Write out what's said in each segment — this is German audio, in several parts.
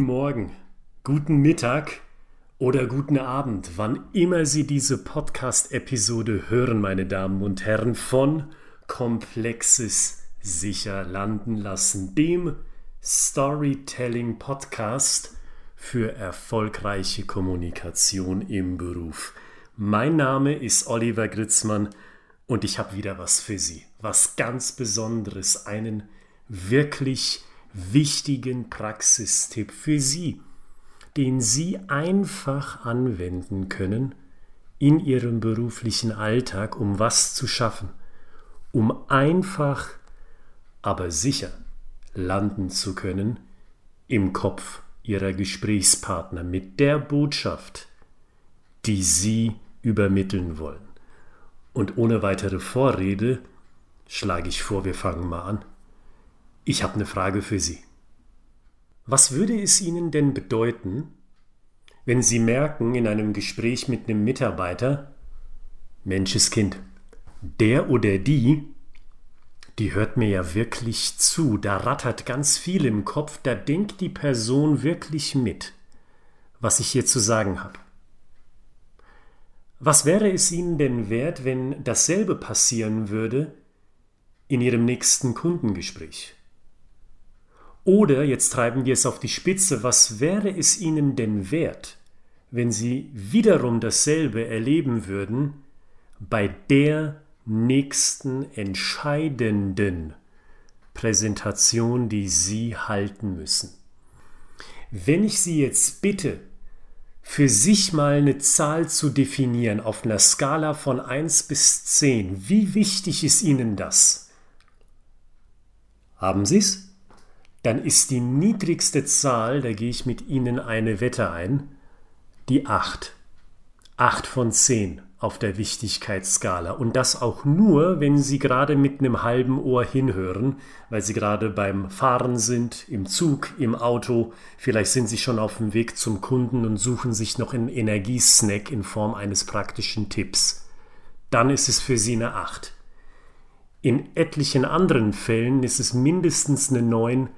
Guten Morgen, guten Mittag oder guten Abend, wann immer Sie diese Podcast-Episode hören, meine Damen und Herren, von Komplexes sicher landen lassen, dem Storytelling-Podcast für erfolgreiche Kommunikation im Beruf. Mein Name ist Oliver Gritzmann und ich habe wieder was für Sie, was ganz Besonderes, einen wirklich wichtigen Praxistipp für Sie, den Sie einfach anwenden können in Ihrem beruflichen Alltag, um was zu schaffen, um einfach, aber sicher landen zu können im Kopf Ihrer Gesprächspartner mit der Botschaft, die Sie übermitteln wollen. Und ohne weitere Vorrede schlage ich vor, wir fangen mal an. Ich habe eine Frage für Sie. Was würde es Ihnen denn bedeuten, wenn Sie merken in einem Gespräch mit einem Mitarbeiter, Menscheskind, der oder die, die hört mir ja wirklich zu, da rattert ganz viel im Kopf, da denkt die Person wirklich mit, was ich hier zu sagen habe. Was wäre es Ihnen denn wert, wenn dasselbe passieren würde in Ihrem nächsten Kundengespräch? Oder jetzt treiben wir es auf die Spitze, was wäre es Ihnen denn wert, wenn Sie wiederum dasselbe erleben würden bei der nächsten entscheidenden Präsentation, die Sie halten müssen? Wenn ich Sie jetzt bitte, für sich mal eine Zahl zu definieren auf einer Skala von 1 bis 10, wie wichtig ist Ihnen das? Haben Sie es? Dann ist die niedrigste Zahl, da gehe ich mit Ihnen eine Wette ein, die 8. 8 von 10 auf der Wichtigkeitsskala. Und das auch nur, wenn Sie gerade mit einem halben Ohr hinhören, weil Sie gerade beim Fahren sind, im Zug, im Auto, vielleicht sind Sie schon auf dem Weg zum Kunden und suchen sich noch einen Energiesnack in Form eines praktischen Tipps. Dann ist es für Sie eine 8. In etlichen anderen Fällen ist es mindestens eine 9,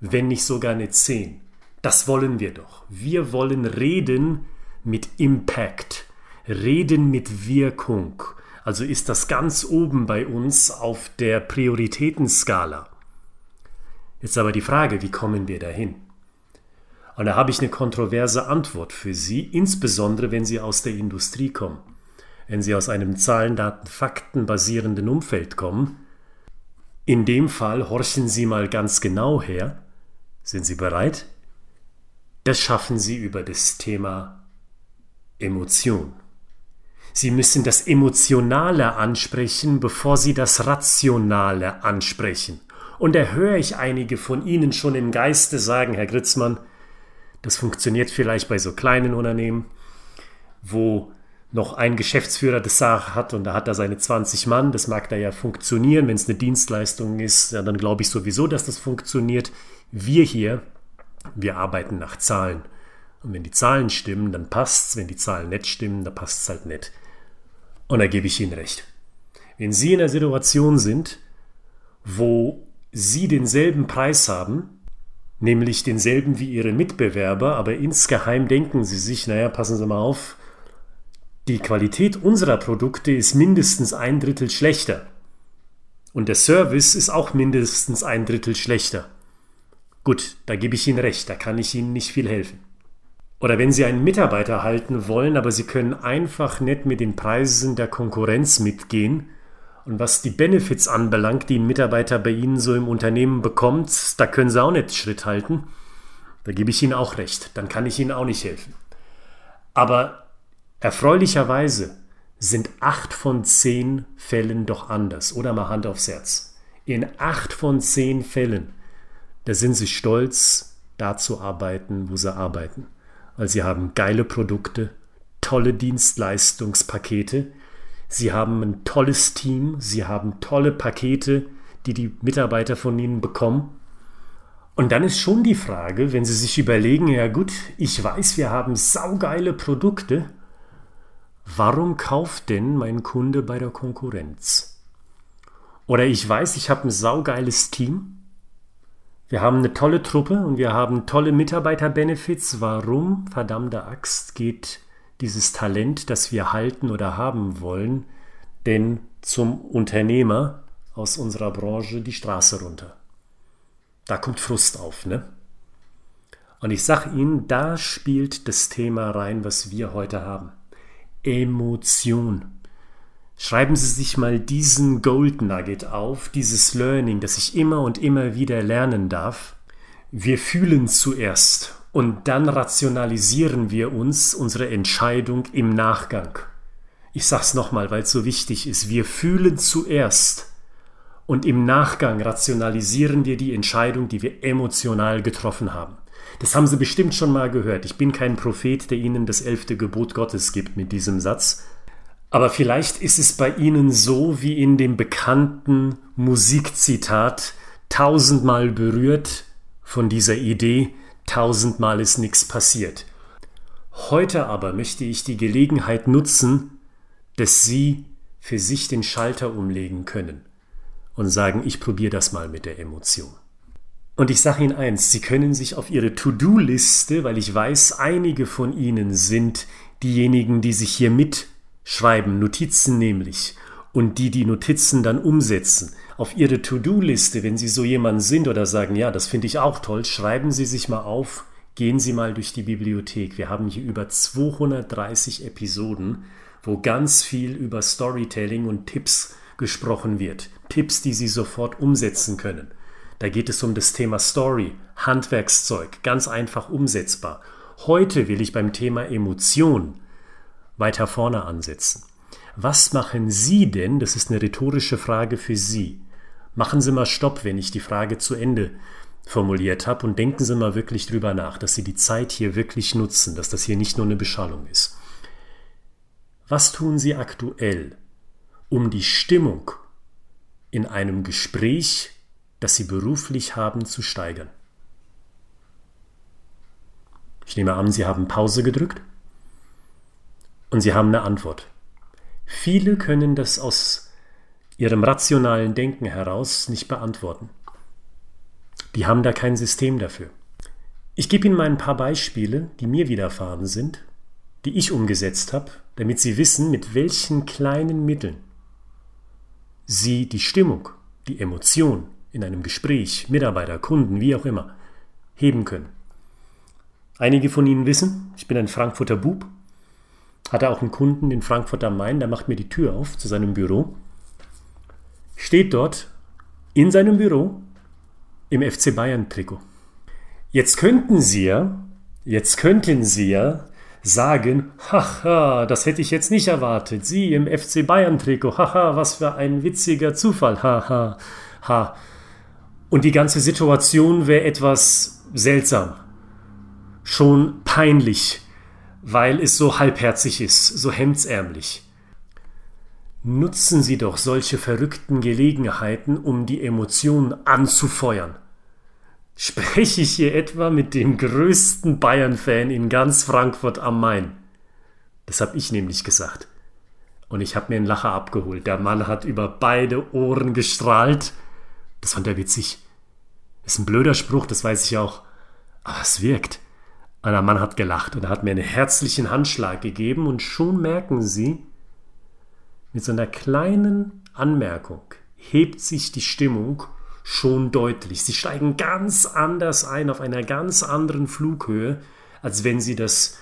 wenn nicht sogar eine 10. Das wollen wir doch. Wir wollen reden mit Impact, reden mit Wirkung. Also ist das ganz oben bei uns auf der Prioritätenskala. Jetzt aber die Frage, wie kommen wir dahin? Und da habe ich eine kontroverse Antwort für Sie, insbesondere wenn Sie aus der Industrie kommen. Wenn Sie aus einem Zahlen, Daten, Fakten basierenden Umfeld kommen, in dem Fall horchen Sie mal ganz genau her, sind Sie bereit? Das schaffen Sie über das Thema Emotion. Sie müssen das Emotionale ansprechen, bevor Sie das Rationale ansprechen. Und da höre ich einige von Ihnen schon im Geiste sagen, Herr Gritzmann, das funktioniert vielleicht bei so kleinen Unternehmen, wo noch ein Geschäftsführer das Sache hat und da hat er seine 20 Mann. Das mag da ja funktionieren. Wenn es eine Dienstleistung ist, ja, dann glaube ich sowieso, dass das funktioniert. Wir hier, wir arbeiten nach Zahlen. Und wenn die Zahlen stimmen, dann passt's. Wenn die Zahlen nicht stimmen, dann passt's halt nicht. Und da gebe ich Ihnen recht. Wenn Sie in einer Situation sind, wo Sie denselben Preis haben, nämlich denselben wie Ihre Mitbewerber, aber insgeheim denken Sie sich, naja, passen Sie mal auf, die Qualität unserer Produkte ist mindestens ein Drittel schlechter. Und der Service ist auch mindestens ein Drittel schlechter. Gut, da gebe ich Ihnen recht, da kann ich Ihnen nicht viel helfen. Oder wenn Sie einen Mitarbeiter halten wollen, aber Sie können einfach nicht mit den Preisen der Konkurrenz mitgehen, und was die Benefits anbelangt, die ein Mitarbeiter bei Ihnen so im Unternehmen bekommt, da können Sie auch nicht Schritt halten. Da gebe ich Ihnen auch recht, dann kann ich Ihnen auch nicht helfen. Aber erfreulicherweise sind acht von zehn Fällen doch anders. Oder mal Hand aufs Herz. In acht von zehn Fällen da sind sie stolz, da zu arbeiten, wo sie arbeiten. Weil sie haben geile Produkte, tolle Dienstleistungspakete, sie haben ein tolles Team, sie haben tolle Pakete, die die Mitarbeiter von ihnen bekommen. Und dann ist schon die Frage, wenn Sie sich überlegen, ja gut, ich weiß, wir haben saugeile Produkte, warum kauft denn mein Kunde bei der Konkurrenz? Oder ich weiß, ich habe ein saugeiles Team, Wir haben eine tolle Truppe und wir haben tolle Mitarbeiterbenefits. Warum, verdammte Axt, geht dieses Talent, das wir halten oder haben wollen, denn zum Unternehmer aus unserer Branche die Straße runter? Da kommt Frust auf, ne? Und ich sage Ihnen, da spielt das Thema rein, was wir heute haben. Emotion. Schreiben Sie sich mal diesen Gold Nugget auf, dieses Learning, das ich immer und immer wieder lernen darf. Wir fühlen zuerst und dann rationalisieren wir uns unsere Entscheidung im Nachgang. Ich sag's nochmal, weil es so wichtig ist. Wir fühlen zuerst und im Nachgang rationalisieren wir die Entscheidung, die wir emotional getroffen haben. Das haben Sie bestimmt schon mal gehört. Ich bin kein Prophet, der Ihnen das elfte Gebot Gottes gibt mit diesem Satz. Aber vielleicht ist es bei Ihnen so wie in dem bekannten Musikzitat, tausendmal berührt von dieser Idee, tausendmal ist nichts passiert. Heute aber möchte ich die Gelegenheit nutzen, dass Sie für sich den Schalter umlegen können und sagen, ich probiere das mal mit der Emotion. Und ich sage Ihnen eins, Sie können sich auf Ihre To-Do-Liste, weil ich weiß, einige von Ihnen sind diejenigen, die sich hier mitschreiben, Notizen nämlich, und die die Notizen dann umsetzen. Auf Ihre To-Do-Liste, wenn Sie so jemand sind oder sagen, ja, das finde ich auch toll, schreiben Sie sich mal auf, gehen Sie mal durch die Bibliothek. Wir haben hier über 230 Episoden, wo ganz viel über Storytelling und Tipps gesprochen wird. Tipps, die Sie sofort umsetzen können. Da geht es um das Thema Story, Handwerkszeug, ganz einfach umsetzbar. Heute will ich beim Thema Emotion weiter vorne ansetzen. Was machen Sie denn? Das ist eine rhetorische Frage für Sie. Machen Sie mal Stopp, wenn ich die Frage zu Ende formuliert habe und denken Sie mal wirklich drüber nach, dass Sie die Zeit hier wirklich nutzen, dass das hier nicht nur eine Beschallung ist. Was tun Sie aktuell, um die Stimmung in einem Gespräch das sie beruflich haben, zu steigern. Ich nehme an, Sie haben Pause gedrückt und Sie haben eine Antwort. Viele können das aus ihrem rationalen Denken heraus nicht beantworten. Die haben da kein System dafür. Ich gebe Ihnen mal ein paar Beispiele, die mir widerfahren sind, die ich umgesetzt habe, damit Sie wissen, mit welchen kleinen Mitteln Sie die Stimmung, die Emotion, in einem Gespräch, Mitarbeiter, Kunden, wie auch immer, heben können. Einige von Ihnen wissen, ich bin ein Frankfurter Bub, hatte auch einen Kunden in Frankfurt am Main, der macht mir die Tür auf zu seinem Büro, steht dort in seinem Büro im FC Bayern Trikot. Jetzt könnten Sie ja, jetzt könnten Sie ja sagen, haha, das hätte ich jetzt nicht erwartet. Sie im FC Bayern Trikot, haha, was für ein witziger Zufall, haha, ha. Und die ganze Situation wäre etwas seltsam, schon peinlich, weil es so halbherzig ist, so hemdsärmlich. Nutzen Sie doch solche verrückten Gelegenheiten, um die Emotionen anzufeuern. Spreche ich hier etwa mit dem größten Bayern-Fan in ganz Frankfurt am Main? Das habe ich nämlich gesagt. Und ich habe mir einen Lacher abgeholt. Der Mann hat über beide Ohren gestrahlt das fand er witzig. Ist ein blöder Spruch, das weiß ich auch. Aber es wirkt. Und der Mann hat gelacht und hat mir einen herzlichen Handschlag gegeben und schon merken Sie, mit so einer kleinen Anmerkung hebt sich die Stimmung schon deutlich. Sie steigen ganz anders ein, auf einer ganz anderen Flughöhe, als wenn Sie das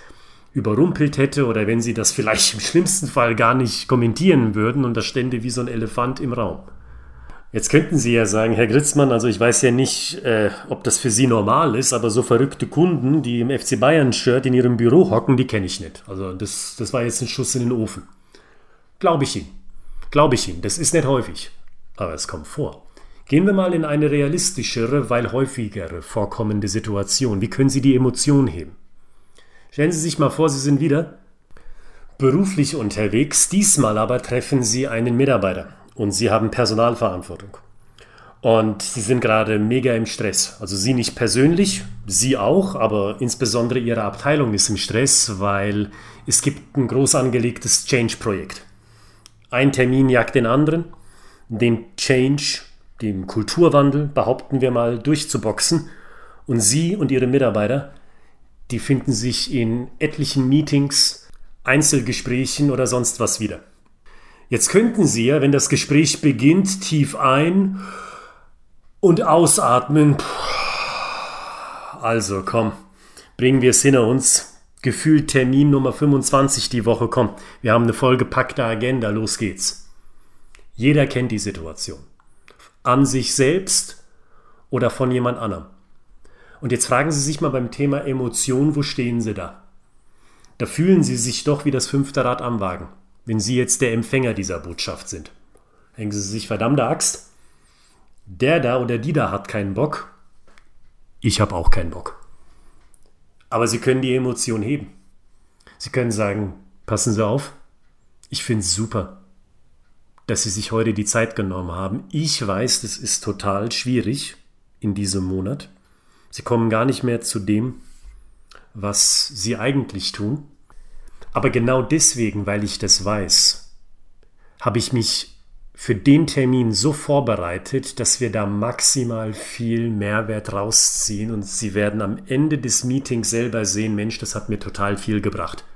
überrumpelt hätte oder wenn Sie das vielleicht im schlimmsten Fall gar nicht kommentieren würden und das stände wie so ein Elefant im Raum. Jetzt könnten Sie ja sagen, Herr Gritzmann, also ich weiß ja nicht, äh, ob das für Sie normal ist, aber so verrückte Kunden, die im FC Bayern-Shirt in ihrem Büro hocken, die kenne ich nicht. Also das, das war jetzt ein Schuss in den Ofen. Glaube ich Ihnen. Glaube ich Ihnen. Das ist nicht häufig. Aber es kommt vor. Gehen wir mal in eine realistischere, weil häufigere vorkommende Situation. Wie können Sie die Emotion heben? Stellen Sie sich mal vor, Sie sind wieder beruflich unterwegs, diesmal aber treffen Sie einen Mitarbeiter und sie haben Personalverantwortung. Und sie sind gerade mega im Stress. Also sie nicht persönlich, sie auch, aber insbesondere ihre Abteilung ist im Stress, weil es gibt ein groß angelegtes Change-Projekt. Ein Termin jagt den anderen. Den Change dem Kulturwandel, behaupten wir mal, durchzuboxen. Und Sie und Ihre Mitarbeiter, die finden sich in etlichen Meetings, Einzelgesprächen oder sonst was wieder. Jetzt könnten Sie ja, wenn das Gespräch beginnt, tief ein und ausatmen. Also komm, bringen wir es hinter uns. Gefühlt Termin Nummer 25 die Woche. Komm, wir haben eine vollgepackte Agenda. Los geht's. Jeder kennt die Situation. An sich selbst oder von jemand anderem. Und jetzt fragen Sie sich mal beim Thema Emotion, wo stehen Sie da? Da fühlen Sie sich doch wie das fünfte Rad am Wagen wenn Sie jetzt der Empfänger dieser Botschaft sind. Denken Sie sich, verdammte Axt, der da oder die da hat keinen Bock. Ich habe auch keinen Bock. Aber Sie können die Emotion heben. Sie können sagen, passen Sie auf, ich finde es super, dass Sie sich heute die Zeit genommen haben. Ich weiß, das ist total schwierig in diesem Monat. Sie kommen gar nicht mehr zu dem, was Sie eigentlich tun. Aber genau deswegen, weil ich das weiß, habe ich mich für den Termin so vorbereitet, dass wir da maximal viel Mehrwert rausziehen und Sie werden am Ende des Meetings selber sehen, Mensch, das hat mir total viel gebracht.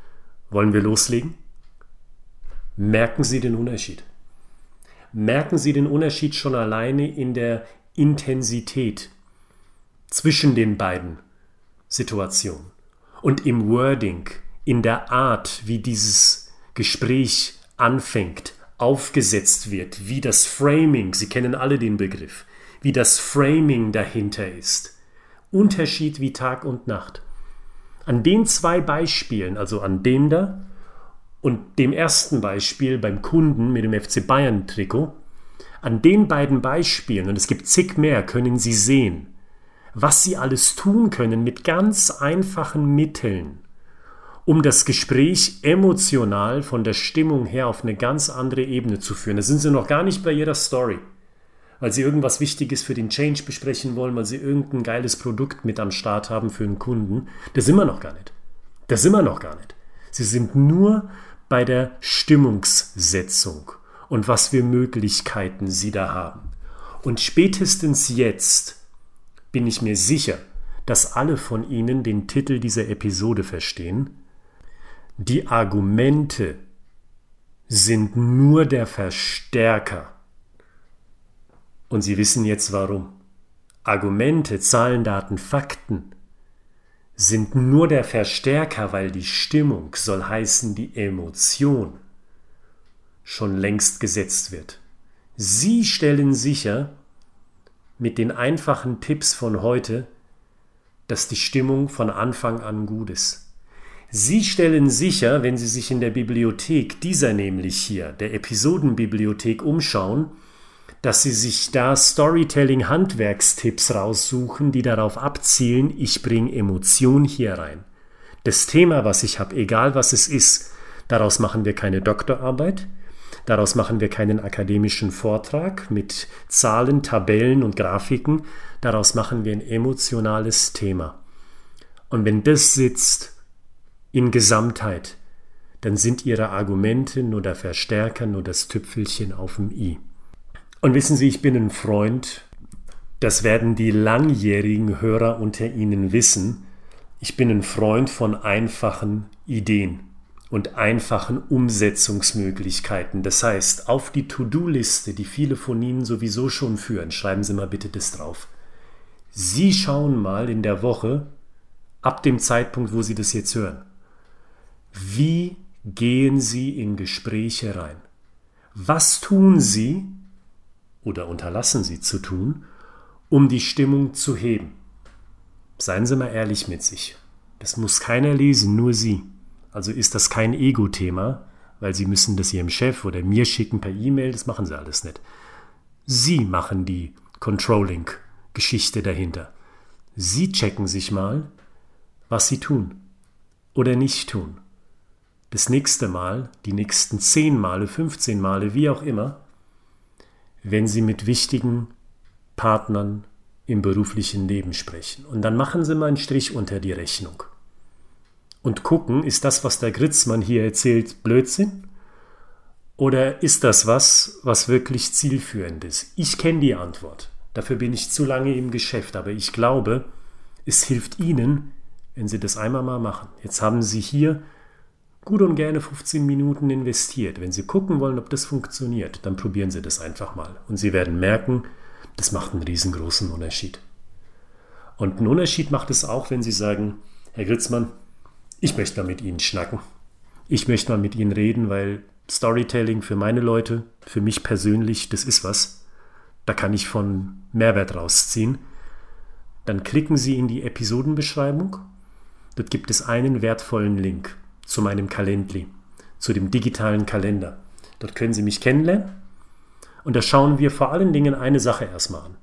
Wollen wir loslegen? Merken Sie den Unterschied. Merken Sie den Unterschied schon alleine in der Intensität zwischen den beiden Situationen und im Wording, in der Art, wie dieses Gespräch anfängt, aufgesetzt wird, wie das Framing, Sie kennen alle den Begriff, wie das Framing dahinter ist. Unterschied wie Tag und Nacht. An den zwei Beispielen, also an dem da und dem ersten Beispiel beim Kunden mit dem FC Bayern Trikot, an den beiden Beispielen, und es gibt zig mehr, können Sie sehen, was Sie alles tun können mit ganz einfachen Mitteln, um das Gespräch emotional von der Stimmung her auf eine ganz andere Ebene zu führen. Da sind sie noch gar nicht bei jeder Story, weil sie irgendwas Wichtiges für den Change besprechen wollen, weil sie irgendein geiles Produkt mit am Start haben für einen Kunden. Das sind wir noch gar nicht. Das sind wir noch gar nicht. Sie sind nur bei der Stimmungssetzung und was für Möglichkeiten sie da haben. Und spätestens jetzt bin ich mir sicher, dass alle von Ihnen den Titel dieser Episode verstehen die Argumente sind nur der Verstärker. Und Sie wissen jetzt warum. Argumente, Zahlen, Daten, Fakten sind nur der Verstärker, weil die Stimmung, soll heißen die Emotion, schon längst gesetzt wird. Sie stellen sicher mit den einfachen Tipps von heute, dass die Stimmung von Anfang an gut ist. Sie stellen sicher, wenn Sie sich in der Bibliothek, dieser nämlich hier, der Episodenbibliothek umschauen, dass Sie sich da Storytelling-Handwerkstipps raussuchen, die darauf abzielen, ich bringe Emotion hier rein. Das Thema, was ich habe, egal was es ist, daraus machen wir keine Doktorarbeit, daraus machen wir keinen akademischen Vortrag mit Zahlen, Tabellen und Grafiken, daraus machen wir ein emotionales Thema. Und wenn das sitzt, in Gesamtheit, dann sind ihre Argumente nur der Verstärker, nur das Tüpfelchen auf dem i. Und wissen Sie, ich bin ein Freund, das werden die langjährigen Hörer unter Ihnen wissen, ich bin ein Freund von einfachen Ideen und einfachen Umsetzungsmöglichkeiten. Das heißt, auf die To-Do-Liste, die viele von Ihnen sowieso schon führen, schreiben Sie mal bitte das drauf. Sie schauen mal in der Woche, ab dem Zeitpunkt, wo Sie das jetzt hören, wie gehen Sie in Gespräche rein? Was tun Sie oder unterlassen Sie zu tun, um die Stimmung zu heben? Seien Sie mal ehrlich mit sich. Das muss keiner lesen, nur Sie. Also ist das kein Ego-Thema, weil Sie müssen das Ihrem Chef oder mir schicken per E-Mail, das machen Sie alles nicht. Sie machen die Controlling-Geschichte dahinter. Sie checken sich mal, was Sie tun oder nicht tun das nächste Mal, die nächsten zehn Male, 15 Male, wie auch immer, wenn Sie mit wichtigen Partnern im beruflichen Leben sprechen. Und dann machen Sie mal einen Strich unter die Rechnung. Und gucken, ist das, was der Gritzmann hier erzählt, Blödsinn? Oder ist das was, was wirklich zielführend ist? Ich kenne die Antwort. Dafür bin ich zu lange im Geschäft, aber ich glaube, es hilft Ihnen, wenn Sie das einmal mal machen. Jetzt haben Sie hier gut und gerne 15 Minuten investiert. Wenn Sie gucken wollen, ob das funktioniert, dann probieren Sie das einfach mal. Und Sie werden merken, das macht einen riesengroßen Unterschied. Und einen Unterschied macht es auch, wenn Sie sagen, Herr Gritzmann, ich möchte mal mit Ihnen schnacken. Ich möchte mal mit Ihnen reden, weil Storytelling für meine Leute, für mich persönlich, das ist was. Da kann ich von Mehrwert rausziehen. Dann klicken Sie in die Episodenbeschreibung. Dort gibt es einen wertvollen Link zu meinem Calendly, zu dem digitalen Kalender. Dort können Sie mich kennenlernen. Und da schauen wir vor allen Dingen eine Sache erstmal an.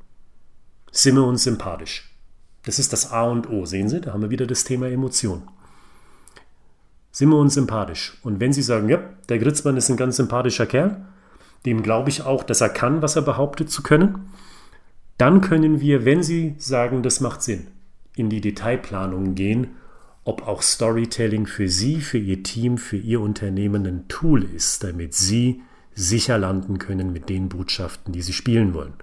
Sind wir uns sympathisch? Das ist das A und O. Sehen Sie, da haben wir wieder das Thema Emotion sind wir uns sympathisch. Und wenn Sie sagen, ja, der Gritzmann ist ein ganz sympathischer Kerl, dem glaube ich auch, dass er kann, was er behauptet zu können, dann können wir, wenn Sie sagen, das macht Sinn, in die Detailplanung gehen, ob auch Storytelling für Sie, für Ihr Team, für Ihr Unternehmen ein Tool ist, damit Sie sicher landen können mit den Botschaften, die Sie spielen wollen.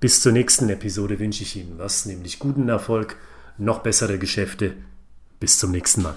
Bis zur nächsten Episode wünsche ich Ihnen was, nämlich guten Erfolg, noch bessere Geschäfte. Bis zum nächsten Mal.